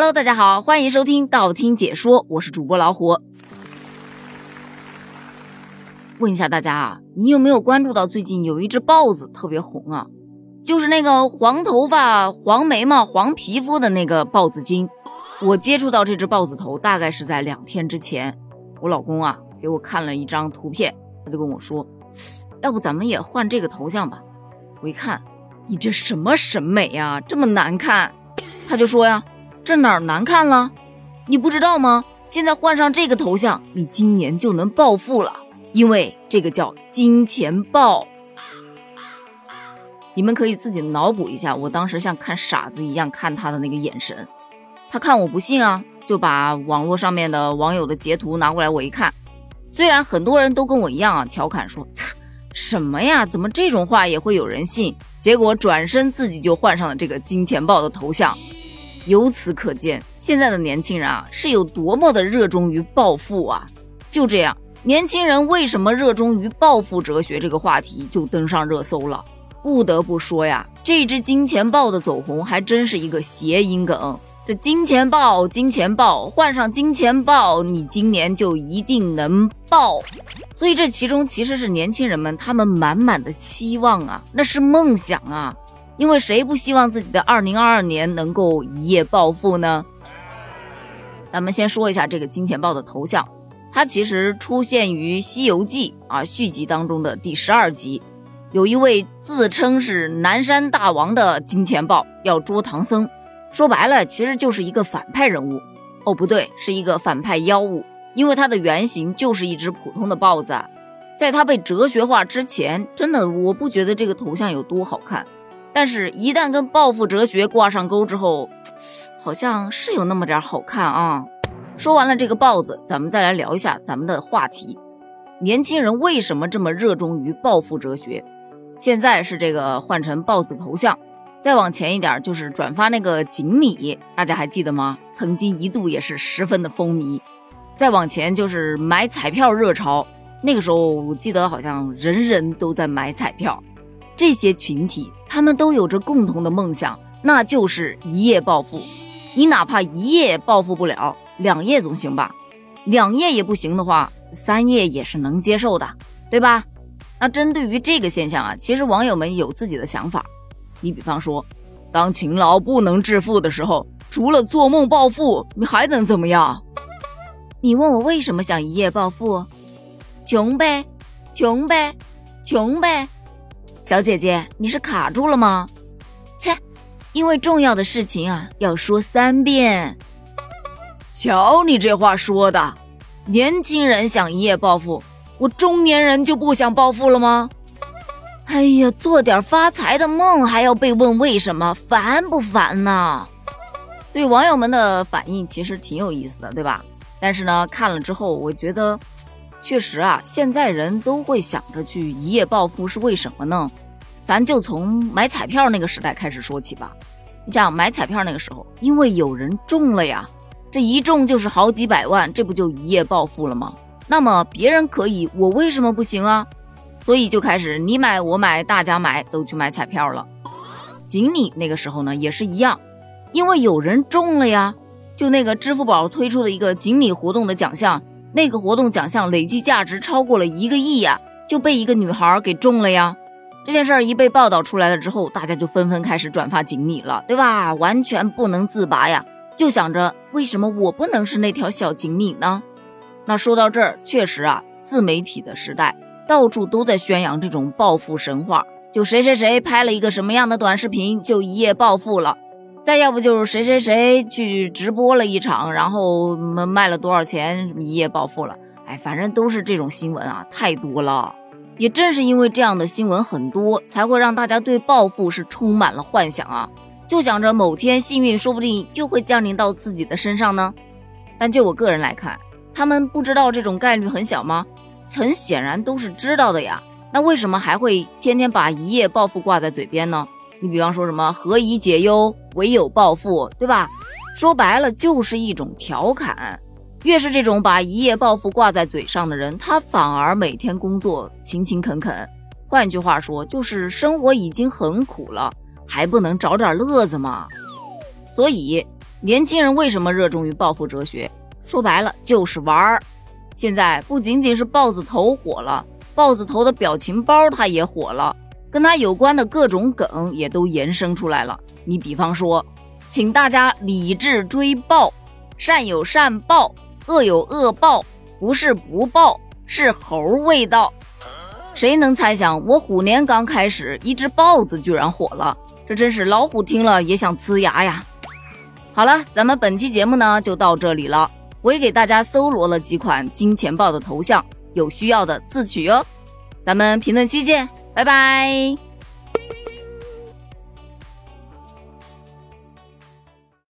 Hello，大家好，欢迎收听道听解说，我是主播老虎。问一下大家啊，你有没有关注到最近有一只豹子特别红啊？就是那个黄头发、黄眉毛、黄皮肤的那个豹子精。我接触到这只豹子头大概是在两天之前，我老公啊给我看了一张图片，他就跟我说，要不咱们也换这个头像吧？我一看，你这什么审美呀，这么难看？他就说呀。这哪儿难看了？你不知道吗？现在换上这个头像，你今年就能暴富了，因为这个叫金钱豹。你们可以自己脑补一下，我当时像看傻子一样看他的那个眼神。他看我不信啊，就把网络上面的网友的截图拿过来我一看。虽然很多人都跟我一样啊，调侃说什么呀，怎么这种话也会有人信？结果转身自己就换上了这个金钱豹的头像。由此可见，现在的年轻人啊是有多么的热衷于暴富啊！就这样，年轻人为什么热衷于暴富哲学这个话题就登上热搜了。不得不说呀，这只金钱豹的走红还真是一个谐音梗。这金钱豹，金钱豹，换上金钱豹，你今年就一定能爆。所以这其中其实是年轻人们他们满满的期望啊，那是梦想啊。因为谁不希望自己的二零二二年能够一夜暴富呢？咱们先说一下这个金钱豹的头像，它其实出现于《西游记》啊续集当中的第十二集，有一位自称是南山大王的金钱豹要捉唐僧，说白了其实就是一个反派人物。哦，不对，是一个反派妖物，因为它的原型就是一只普通的豹子。在它被哲学化之前，真的我不觉得这个头像有多好看。但是，一旦跟暴富哲学挂上钩之后，好像是有那么点好看啊。说完了这个豹子，咱们再来聊一下咱们的话题：年轻人为什么这么热衷于暴富哲学？现在是这个换成豹子头像，再往前一点就是转发那个锦鲤，大家还记得吗？曾经一度也是十分的风靡。再往前就是买彩票热潮，那个时候我记得好像人人都在买彩票。这些群体，他们都有着共同的梦想，那就是一夜暴富。你哪怕一夜暴富不了，两夜总行吧？两夜也不行的话，三夜也是能接受的，对吧？那针对于这个现象啊，其实网友们有自己的想法。你比方说，当勤劳不能致富的时候，除了做梦暴富，你还能怎么样？你问我为什么想一夜暴富？穷呗，穷呗，穷呗。小姐姐，你是卡住了吗？切，因为重要的事情啊，要说三遍。瞧你这话说的，年轻人想一夜暴富，我中年人就不想暴富了吗？哎呀，做点发财的梦还要被问为什么，烦不烦呐？所以网友们的反应其实挺有意思的，对吧？但是呢，看了之后，我觉得。确实啊，现在人都会想着去一夜暴富，是为什么呢？咱就从买彩票那个时代开始说起吧。你想买彩票那个时候，因为有人中了呀，这一中就是好几百万，这不就一夜暴富了吗？那么别人可以，我为什么不行啊？所以就开始你买我买，大家买，都去买彩票了。锦鲤那个时候呢也是一样，因为有人中了呀，就那个支付宝推出的一个锦鲤活动的奖项。那个活动奖项累计价值超过了一个亿呀，就被一个女孩给中了呀。这件事儿一被报道出来了之后，大家就纷纷开始转发锦鲤了，对吧？完全不能自拔呀，就想着为什么我不能是那条小锦鲤呢？那说到这儿，确实啊，自媒体的时代，到处都在宣扬这种暴富神话，就谁谁谁拍了一个什么样的短视频，就一夜暴富了。再要不就是谁谁谁去直播了一场，然后卖了多少钱，一夜暴富了。哎，反正都是这种新闻啊，太多了。也正是因为这样的新闻很多，才会让大家对暴富是充满了幻想啊，就想着某天幸运说不定就会降临到自己的身上呢。但就我个人来看，他们不知道这种概率很小吗？很显然都是知道的呀。那为什么还会天天把一夜暴富挂在嘴边呢？你比方说什么何以解忧，唯有暴富，对吧？说白了就是一种调侃。越是这种把一夜暴富挂在嘴上的人，他反而每天工作勤勤恳恳。换句话说，就是生活已经很苦了，还不能找点乐子吗？所以年轻人为什么热衷于暴富哲学？说白了就是玩儿。现在不仅仅是豹子头火了，豹子头的表情包它也火了，跟它有关的各种梗也都延伸出来了。你比方说，请大家理智追豹，善有善报，恶有恶报，不是不报，是猴味道。谁能猜想我虎年刚开始，一只豹子居然火了？这真是老虎听了也想呲牙呀！好了，咱们本期节目呢就到这里了。我也给大家搜罗了几款金钱豹的头像，有需要的自取哦。咱们评论区见，拜拜。